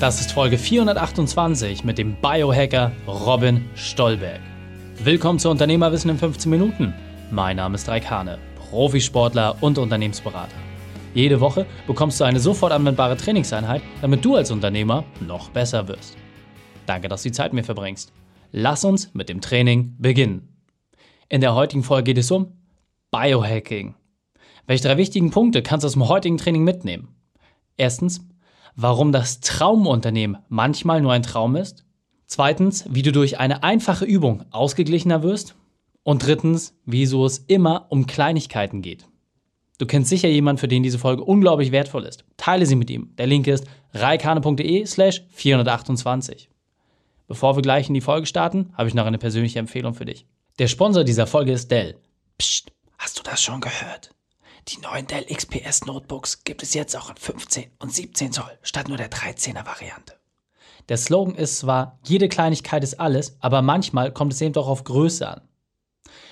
Das ist Folge 428 mit dem Biohacker Robin Stolberg. Willkommen zu Unternehmerwissen in 15 Minuten. Mein Name ist Raik Hane, Profisportler und Unternehmensberater. Jede Woche bekommst du eine sofort anwendbare Trainingseinheit, damit du als Unternehmer noch besser wirst. Danke, dass du die Zeit mit mir verbringst. Lass uns mit dem Training beginnen. In der heutigen Folge geht es um Biohacking. Welche drei wichtigen Punkte kannst du aus dem heutigen Training mitnehmen? Erstens, warum das Traumunternehmen manchmal nur ein Traum ist. Zweitens, wie du durch eine einfache Übung ausgeglichener wirst. Und drittens, wieso es immer um Kleinigkeiten geht. Du kennst sicher jemanden, für den diese Folge unglaublich wertvoll ist. Teile sie mit ihm. Der Link ist reikane.de slash 428. Bevor wir gleich in die Folge starten, habe ich noch eine persönliche Empfehlung für dich. Der Sponsor dieser Folge ist Dell. Psst, hast du das schon gehört? Die neuen Dell XPS Notebooks gibt es jetzt auch in 15 und 17 Zoll statt nur der 13er Variante. Der Slogan ist zwar, jede Kleinigkeit ist alles, aber manchmal kommt es eben doch auf Größe an.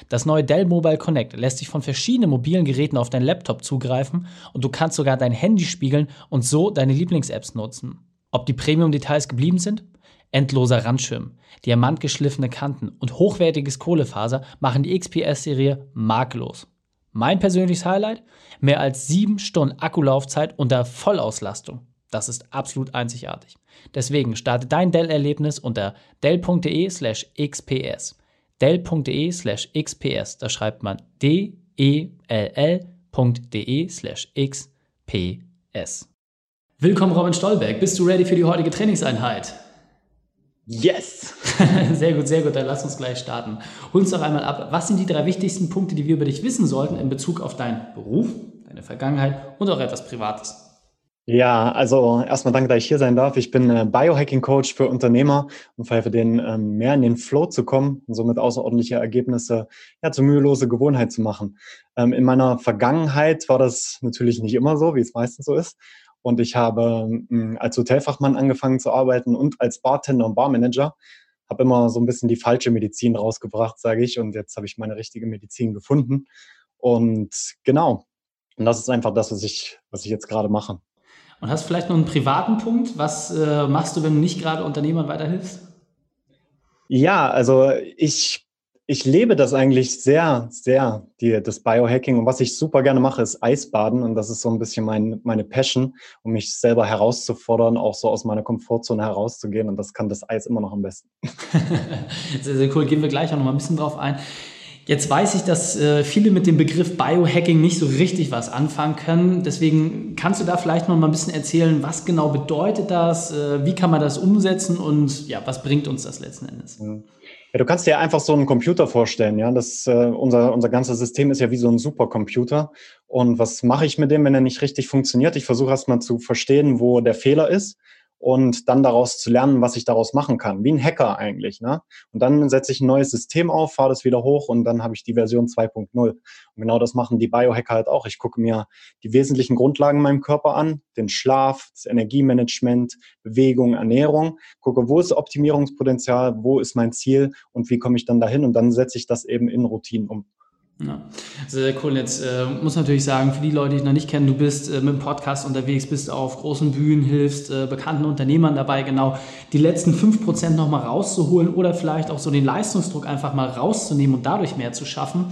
Das neue Dell Mobile Connect lässt sich von verschiedenen mobilen Geräten auf deinen Laptop zugreifen und du kannst sogar dein Handy spiegeln und so deine Lieblings-Apps nutzen. Ob die Premium-Details geblieben sind? Endloser Randschirm, diamantgeschliffene Kanten und hochwertiges Kohlefaser machen die XPS-Serie makellos. Mein persönliches Highlight? Mehr als sieben Stunden Akkulaufzeit unter Vollauslastung. Das ist absolut einzigartig. Deswegen starte dein Dell-Erlebnis unter dell.de slash xps. dell.de slash xps. Da schreibt man d-e-l-l.de slash xps. Willkommen Robin Stolberg. Bist du ready für die heutige Trainingseinheit? Yes! sehr gut, sehr gut. Dann lass uns gleich starten. Hol uns doch einmal ab. Was sind die drei wichtigsten Punkte, die wir über dich wissen sollten in Bezug auf deinen Beruf, deine Vergangenheit und auch etwas Privates? Ja, also erstmal danke, dass ich hier sein darf. Ich bin äh, Biohacking-Coach für Unternehmer und verhelfe denen, ähm, mehr in den Flow zu kommen und somit außerordentliche Ergebnisse ja, zur mühelose Gewohnheit zu machen. Ähm, in meiner Vergangenheit war das natürlich nicht immer so, wie es meistens so ist. Und ich habe hm, als Hotelfachmann angefangen zu arbeiten und als Bartender und Barmanager. Habe immer so ein bisschen die falsche Medizin rausgebracht, sage ich. Und jetzt habe ich meine richtige Medizin gefunden. Und genau. Und das ist einfach das, was ich, was ich jetzt gerade mache. Und hast vielleicht noch einen privaten Punkt? Was äh, machst du, wenn du nicht gerade Unternehmern weiterhilfst? Ja, also ich ich lebe das eigentlich sehr, sehr, die, das Biohacking. Und was ich super gerne mache, ist Eisbaden. Und das ist so ein bisschen mein, meine Passion, um mich selber herauszufordern, auch so aus meiner Komfortzone herauszugehen. Und das kann das Eis immer noch am besten. sehr, sehr cool. Gehen wir gleich auch noch mal ein bisschen drauf ein. Jetzt weiß ich, dass äh, viele mit dem Begriff Biohacking nicht so richtig was anfangen können. Deswegen kannst du da vielleicht noch mal ein bisschen erzählen, was genau bedeutet das, äh, wie kann man das umsetzen und ja, was bringt uns das letzten Endes? Mhm. Ja, du kannst dir einfach so einen Computer vorstellen, ja. Das, äh, unser, unser ganzes System ist ja wie so ein Supercomputer. Und was mache ich mit dem, wenn er nicht richtig funktioniert? Ich versuche erstmal zu verstehen, wo der Fehler ist und dann daraus zu lernen, was ich daraus machen kann. Wie ein Hacker eigentlich. Ne? Und dann setze ich ein neues System auf, fahre das wieder hoch und dann habe ich die Version 2.0. Und genau das machen die Biohacker halt auch. Ich gucke mir die wesentlichen Grundlagen in meinem Körper an, den Schlaf, das Energiemanagement, Bewegung, Ernährung, gucke, wo ist Optimierungspotenzial, wo ist mein Ziel und wie komme ich dann dahin und dann setze ich das eben in Routinen um. Ja, sehr cool. Jetzt äh, muss natürlich sagen, für die Leute, die dich noch nicht kennen, du bist äh, mit dem Podcast unterwegs, bist auf großen Bühnen, hilfst äh, bekannten Unternehmern dabei, genau die letzten 5% nochmal rauszuholen oder vielleicht auch so den Leistungsdruck einfach mal rauszunehmen und dadurch mehr zu schaffen.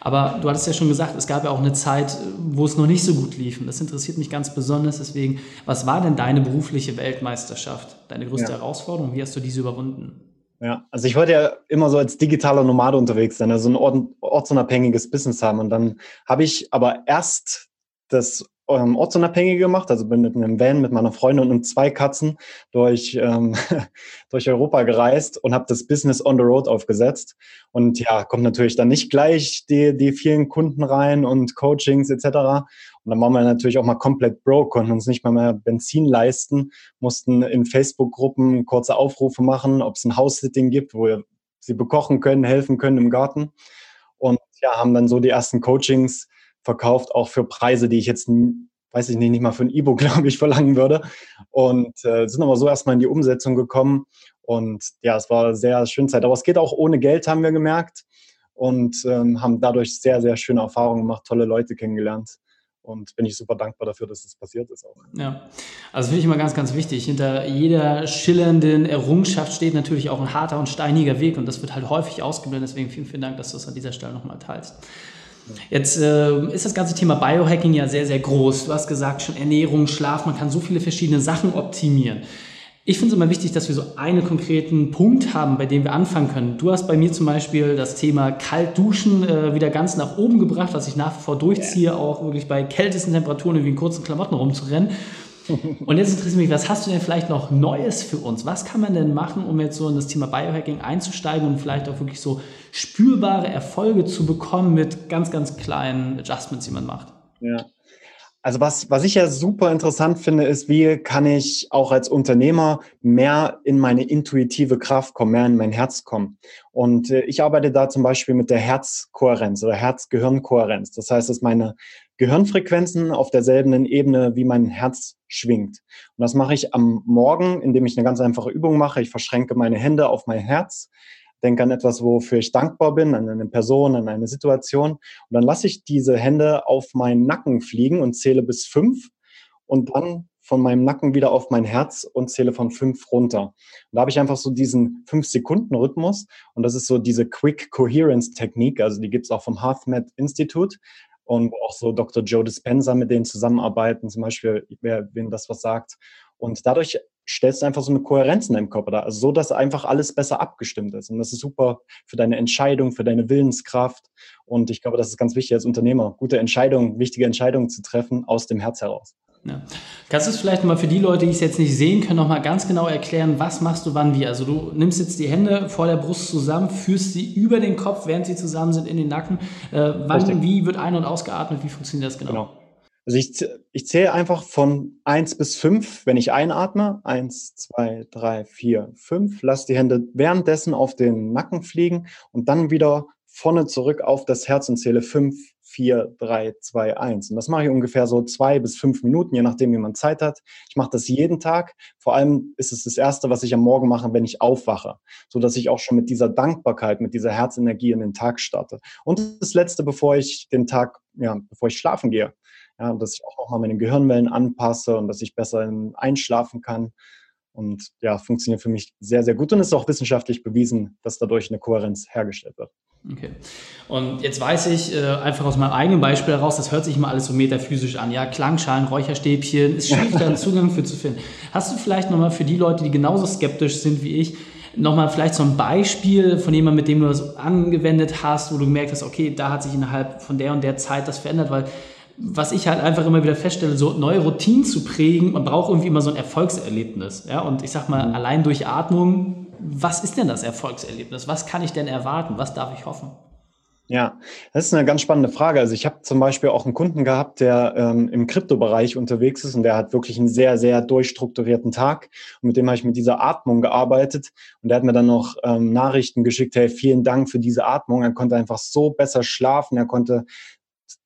Aber du hattest ja schon gesagt, es gab ja auch eine Zeit, wo es noch nicht so gut lief. Und das interessiert mich ganz besonders. Deswegen, was war denn deine berufliche Weltmeisterschaft? Deine größte ja. Herausforderung? Wie hast du diese überwunden? Ja, also ich wollte ja immer so als digitaler Nomade unterwegs sein, also ein ortsunabhängiges Business haben. Und dann habe ich aber erst das ähm, ortsunabhängige gemacht, also bin mit einem Van mit meiner Freundin und zwei Katzen durch, ähm, durch Europa gereist und habe das Business on the Road aufgesetzt. Und ja, kommt natürlich dann nicht gleich die, die vielen Kunden rein und Coachings etc. Und dann waren wir natürlich auch mal komplett broke, konnten uns nicht mal mehr Benzin leisten, mussten in Facebook-Gruppen kurze Aufrufe machen, ob es ein House-Sitting gibt, wo wir sie bekochen können, helfen können im Garten. Und ja, haben dann so die ersten Coachings verkauft, auch für Preise, die ich jetzt, weiß ich nicht, nicht mal für ein E-Book, glaube ich, verlangen würde. Und äh, sind aber so erstmal in die Umsetzung gekommen. Und ja, es war sehr schöne Zeit. Aber es geht auch ohne Geld, haben wir gemerkt. Und ähm, haben dadurch sehr, sehr schöne Erfahrungen gemacht, tolle Leute kennengelernt. Und bin ich super dankbar dafür, dass das passiert ist auch. Ja, also finde ich immer ganz, ganz wichtig. Hinter jeder schillernden Errungenschaft steht natürlich auch ein harter und steiniger Weg und das wird halt häufig ausgeblendet. Deswegen vielen, vielen Dank, dass du es an dieser Stelle nochmal teilst. Jetzt äh, ist das ganze Thema Biohacking ja sehr, sehr groß. Du hast gesagt, schon Ernährung, Schlaf, man kann so viele verschiedene Sachen optimieren. Ich finde es immer wichtig, dass wir so einen konkreten Punkt haben, bei dem wir anfangen können. Du hast bei mir zum Beispiel das Thema Kaltduschen äh, wieder ganz nach oben gebracht, was ich nach wie vor durchziehe, auch wirklich bei kältesten Temperaturen irgendwie in kurzen Klamotten rumzurennen. Und jetzt interessiert mich, was hast du denn vielleicht noch Neues für uns? Was kann man denn machen, um jetzt so in das Thema Biohacking einzusteigen und vielleicht auch wirklich so spürbare Erfolge zu bekommen mit ganz, ganz kleinen Adjustments, die man macht? Ja. Also was, was ich ja super interessant finde, ist, wie kann ich auch als Unternehmer mehr in meine intuitive Kraft kommen, mehr in mein Herz kommen. Und äh, ich arbeite da zum Beispiel mit der Herzkohärenz oder Herz-Gehirn-Kohärenz. Das heißt, dass meine Gehirnfrequenzen auf derselben Ebene wie mein Herz schwingt. Und das mache ich am Morgen, indem ich eine ganz einfache Übung mache. Ich verschränke meine Hände auf mein Herz denke an etwas, wofür ich dankbar bin, an eine Person, an eine Situation. Und dann lasse ich diese Hände auf meinen Nacken fliegen und zähle bis fünf und dann von meinem Nacken wieder auf mein Herz und zähle von fünf runter. Und da habe ich einfach so diesen fünf Sekunden Rhythmus und das ist so diese Quick Coherence Technik, also die gibt es auch vom HeartMath Institute und auch so Dr. Joe Dispenza mit denen zusammenarbeiten, zum Beispiel, wer, wem das was sagt. Und dadurch stellst du einfach so eine Kohärenz in deinem Körper da. Also so, dass einfach alles besser abgestimmt ist. Und das ist super für deine Entscheidung, für deine Willenskraft. Und ich glaube, das ist ganz wichtig als Unternehmer, gute Entscheidungen, wichtige Entscheidungen zu treffen aus dem Herz heraus. Ja. Kannst du es vielleicht mal für die Leute, die es jetzt nicht sehen können, nochmal ganz genau erklären, was machst du wann wie? Also du nimmst jetzt die Hände vor der Brust zusammen, führst sie über den Kopf, während sie zusammen sind, in den Nacken. Äh, wann, Richtig. wie wird ein- und ausgeatmet? Wie funktioniert das genau? genau. Also ich, ich zähle einfach von eins bis fünf, wenn ich einatme. Eins, zwei, drei, vier, fünf. Lass die Hände währenddessen auf den Nacken fliegen und dann wieder vorne zurück auf das Herz und zähle fünf, vier, drei, zwei, eins. Und das mache ich ungefähr so zwei bis fünf Minuten, je nachdem, wie man Zeit hat. Ich mache das jeden Tag. Vor allem ist es das Erste, was ich am Morgen mache, wenn ich aufwache, so dass ich auch schon mit dieser Dankbarkeit, mit dieser Herzenergie in den Tag starte. Und das Letzte, bevor ich den Tag, ja, bevor ich schlafen gehe ja, dass ich auch nochmal meine Gehirnwellen anpasse und dass ich besser einschlafen kann. Und ja, funktioniert für mich sehr, sehr gut und ist auch wissenschaftlich bewiesen, dass dadurch eine Kohärenz hergestellt wird. Okay. Und jetzt weiß ich äh, einfach aus meinem eigenen Beispiel heraus, das hört sich immer alles so metaphysisch an. Ja, Klangschalen, Räucherstäbchen, ist schwierig, da einen Zugang für zu finden. Hast du vielleicht nochmal für die Leute, die genauso skeptisch sind wie ich, nochmal vielleicht so ein Beispiel von jemandem, mit dem du das angewendet hast, wo du gemerkt hast, okay, da hat sich innerhalb von der und der Zeit das verändert, weil was ich halt einfach immer wieder feststelle, so neue Routinen zu prägen, man braucht irgendwie immer so ein Erfolgserlebnis. Ja? Und ich sag mal, mhm. allein durch Atmung, was ist denn das Erfolgserlebnis? Was kann ich denn erwarten? Was darf ich hoffen? Ja, das ist eine ganz spannende Frage. Also ich habe zum Beispiel auch einen Kunden gehabt, der ähm, im Kryptobereich unterwegs ist und der hat wirklich einen sehr, sehr durchstrukturierten Tag. Und mit dem habe ich mit dieser Atmung gearbeitet und der hat mir dann noch ähm, Nachrichten geschickt, hey, vielen Dank für diese Atmung. Er konnte einfach so besser schlafen, er konnte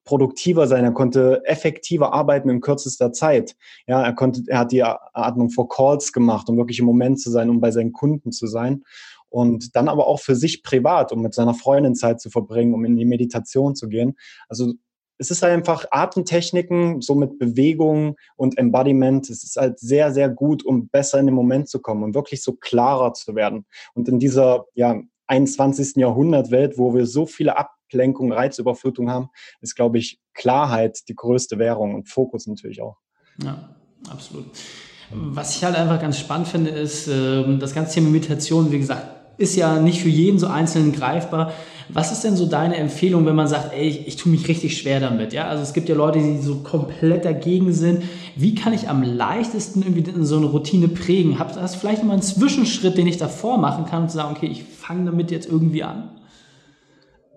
produktiver sein, er konnte effektiver arbeiten in kürzester Zeit. Ja, er konnte, er hat die Atmung vor Calls gemacht, um wirklich im Moment zu sein, um bei seinen Kunden zu sein. Und dann aber auch für sich privat, um mit seiner Freundin Zeit zu verbringen, um in die Meditation zu gehen. Also es ist einfach Atemtechniken, so mit Bewegung und Embodiment. Es ist halt sehr, sehr gut, um besser in den Moment zu kommen und wirklich so klarer zu werden. Und in dieser, ja, 21. Jahrhundert Welt, wo wir so viele Ab Ablenkung, Reizüberflutung haben, ist, glaube ich, Klarheit die größte Währung und Fokus natürlich auch. Ja, absolut. Was ich halt einfach ganz spannend finde, ist, ähm, das ganze Thema Meditation, wie gesagt, ist ja nicht für jeden so einzeln greifbar. Was ist denn so deine Empfehlung, wenn man sagt, ey, ich, ich tue mich richtig schwer damit? Ja, also es gibt ja Leute, die so komplett dagegen sind. Wie kann ich am leichtesten irgendwie so eine Routine prägen? Hast du vielleicht mal einen Zwischenschritt, den ich davor machen kann, um zu sagen, okay, ich fange damit jetzt irgendwie an?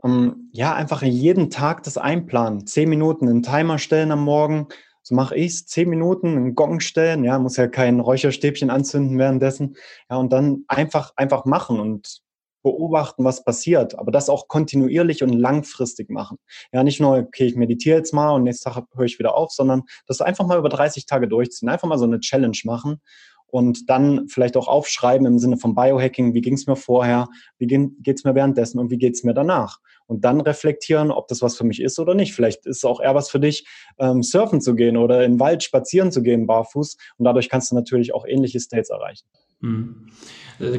Um, ja, einfach jeden Tag das einplanen. Zehn Minuten einen Timer stellen am Morgen. So mache ich es. Zehn Minuten einen Gong stellen. Ja, muss ja kein Räucherstäbchen anzünden währenddessen. Ja, und dann einfach, einfach machen und beobachten, was passiert, aber das auch kontinuierlich und langfristig machen. Ja, nicht nur, okay, ich meditiere jetzt mal und nächsten Tag höre ich wieder auf, sondern das einfach mal über 30 Tage durchziehen, einfach mal so eine Challenge machen und dann vielleicht auch aufschreiben im Sinne von Biohacking, wie ging es mir vorher, wie geht es mir währenddessen und wie geht es mir danach. Und dann reflektieren, ob das was für mich ist oder nicht. Vielleicht ist es auch eher was für dich, ähm, surfen zu gehen oder in den Wald spazieren zu gehen, barfuß. Und dadurch kannst du natürlich auch ähnliche States erreichen. Mhm.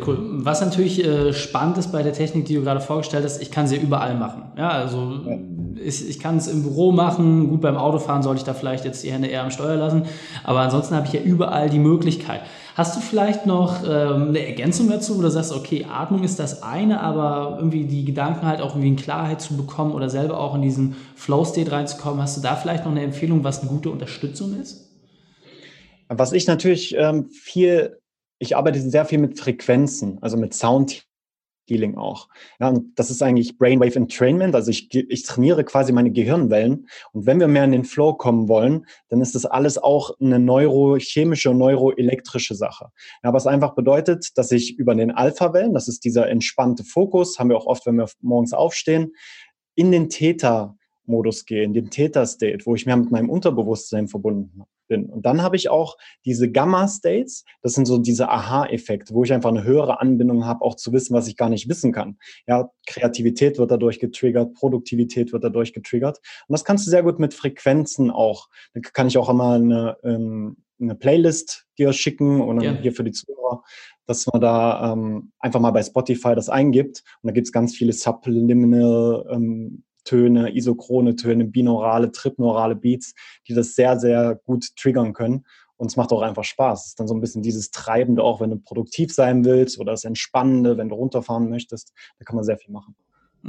Cool. Was natürlich äh, spannend ist bei der Technik, die du gerade vorgestellt hast, ich kann sie überall machen. Ja, also ja. Ich, ich kann es im Büro machen. Gut, beim Autofahren sollte ich da vielleicht jetzt die Hände eher am Steuer lassen. Aber ansonsten habe ich ja überall die Möglichkeit. Hast du vielleicht noch ähm, eine Ergänzung dazu, wo du sagst, okay, Atmung ist das eine, aber irgendwie die Gedanken halt auch irgendwie in Klarheit zu bekommen oder selber auch in diesen Flow-State reinzukommen, hast du da vielleicht noch eine Empfehlung, was eine gute Unterstützung ist? Was ich natürlich ähm, viel, ich arbeite sehr viel mit Frequenzen, also mit Sound Healing auch. Ja, und das ist eigentlich Brainwave Entrainment. Also ich, ich trainiere quasi meine Gehirnwellen. Und wenn wir mehr in den Flow kommen wollen, dann ist das alles auch eine neurochemische neuroelektrische Sache. Ja, was einfach bedeutet, dass ich über den Alpha-Wellen, das ist dieser entspannte Fokus, haben wir auch oft, wenn wir morgens aufstehen, in den Theta Modus gehe, in den Theta-State, wo ich mehr mit meinem Unterbewusstsein verbunden bin. Und dann habe ich auch diese Gamma-States, das sind so diese Aha-Effekte, wo ich einfach eine höhere Anbindung habe, auch zu wissen, was ich gar nicht wissen kann. Ja, Kreativität wird dadurch getriggert, Produktivität wird dadurch getriggert. Und das kannst du sehr gut mit Frequenzen auch. Da kann ich auch einmal eine, ähm, eine Playlist dir schicken und ja. hier für die Zuhörer, dass man da ähm, einfach mal bei Spotify das eingibt. Und da gibt es ganz viele Subliminal ähm, Töne, isochrone Töne, binaurale, tripneurale Beats, die das sehr, sehr gut triggern können. Und es macht auch einfach Spaß. Es ist dann so ein bisschen dieses Treibende, auch wenn du produktiv sein willst oder das Entspannende, wenn du runterfahren möchtest. Da kann man sehr viel machen.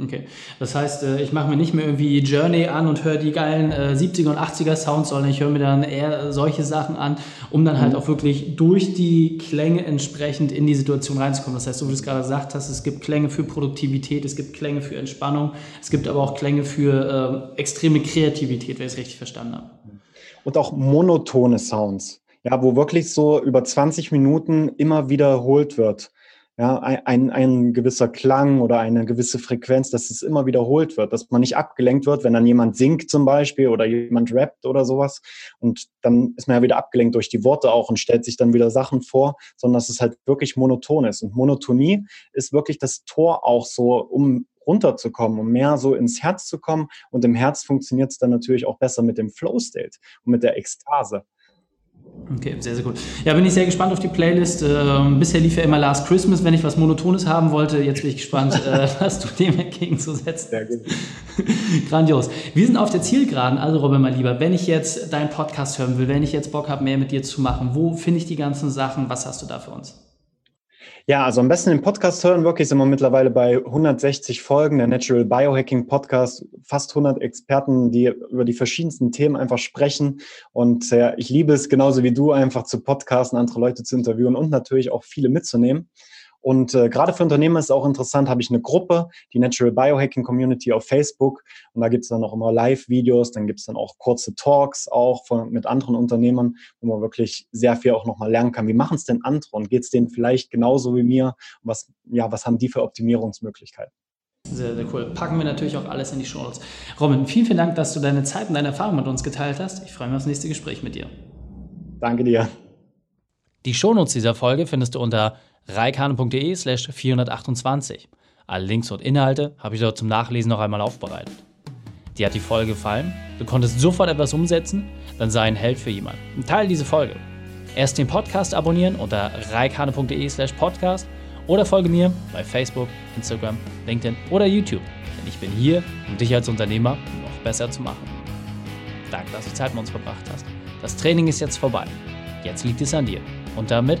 Okay, das heißt, äh, ich mache mir nicht mehr irgendwie Journey an und höre die geilen 70er äh, und 80er Sounds, sondern ich höre mir dann eher solche Sachen an, um dann halt mhm. auch wirklich durch die Klänge entsprechend in die Situation reinzukommen. Das heißt, so wie du es gerade gesagt hast, es gibt Klänge für Produktivität, es gibt Klänge für Entspannung, es gibt aber auch Klänge für äh, extreme Kreativität, wenn ich es richtig verstanden habe. Und auch monotone Sounds, ja, wo wirklich so über 20 Minuten immer wiederholt wird ja, ein, ein gewisser Klang oder eine gewisse Frequenz, dass es immer wiederholt wird, dass man nicht abgelenkt wird, wenn dann jemand singt zum Beispiel oder jemand rappt oder sowas. Und dann ist man ja wieder abgelenkt durch die Worte auch und stellt sich dann wieder Sachen vor, sondern dass es halt wirklich monoton ist. Und Monotonie ist wirklich das Tor auch so, um runterzukommen, um mehr so ins Herz zu kommen. Und im Herz funktioniert es dann natürlich auch besser mit dem Flow-State und mit der Ekstase. Okay, sehr, sehr gut. Ja, bin ich sehr gespannt auf die Playlist. Ähm, bisher lief ja immer Last Christmas, wenn ich was Monotones haben wollte. Jetzt bin ich gespannt, äh, was du dem entgegenzusetzen Sehr gut. Grandios. Wir sind auf der Zielgeraden. Also, Robin, mein Lieber, wenn ich jetzt deinen Podcast hören will, wenn ich jetzt Bock habe, mehr mit dir zu machen, wo finde ich die ganzen Sachen? Was hast du da für uns? Ja, also am besten den Podcast hören. Wirklich sind wir mittlerweile bei 160 Folgen, der Natural Biohacking Podcast. Fast 100 Experten, die über die verschiedensten Themen einfach sprechen. Und äh, ich liebe es genauso wie du, einfach zu podcasten, andere Leute zu interviewen und natürlich auch viele mitzunehmen. Und äh, gerade für Unternehmer ist es auch interessant, habe ich eine Gruppe, die Natural Biohacking Community auf Facebook. Und da gibt es dann auch immer Live-Videos, dann gibt es dann auch kurze Talks auch von, mit anderen Unternehmern, wo man wirklich sehr viel auch nochmal lernen kann. Wie machen es denn andere und geht es denen vielleicht genauso wie mir? Und was, ja, was haben die für Optimierungsmöglichkeiten? Sehr, sehr cool. Packen wir natürlich auch alles in die Show Notes. Robin, vielen, vielen Dank, dass du deine Zeit und deine Erfahrung mit uns geteilt hast. Ich freue mich aufs nächste Gespräch mit dir. Danke dir. Die Shownotes dieser Folge findest du unter reikane.de slash 428. Alle Links und Inhalte habe ich dort zum Nachlesen noch einmal aufbereitet. Dir hat die Folge gefallen? Du konntest sofort etwas umsetzen? Dann sei ein Held für jemanden. Teile diese Folge. Erst den Podcast abonnieren unter reikane.de slash podcast oder folge mir bei Facebook, Instagram, LinkedIn oder YouTube. Denn ich bin hier, um dich als Unternehmer noch besser zu machen. Danke, dass du Zeit mit uns verbracht hast. Das Training ist jetzt vorbei. Jetzt liegt es an dir. Und damit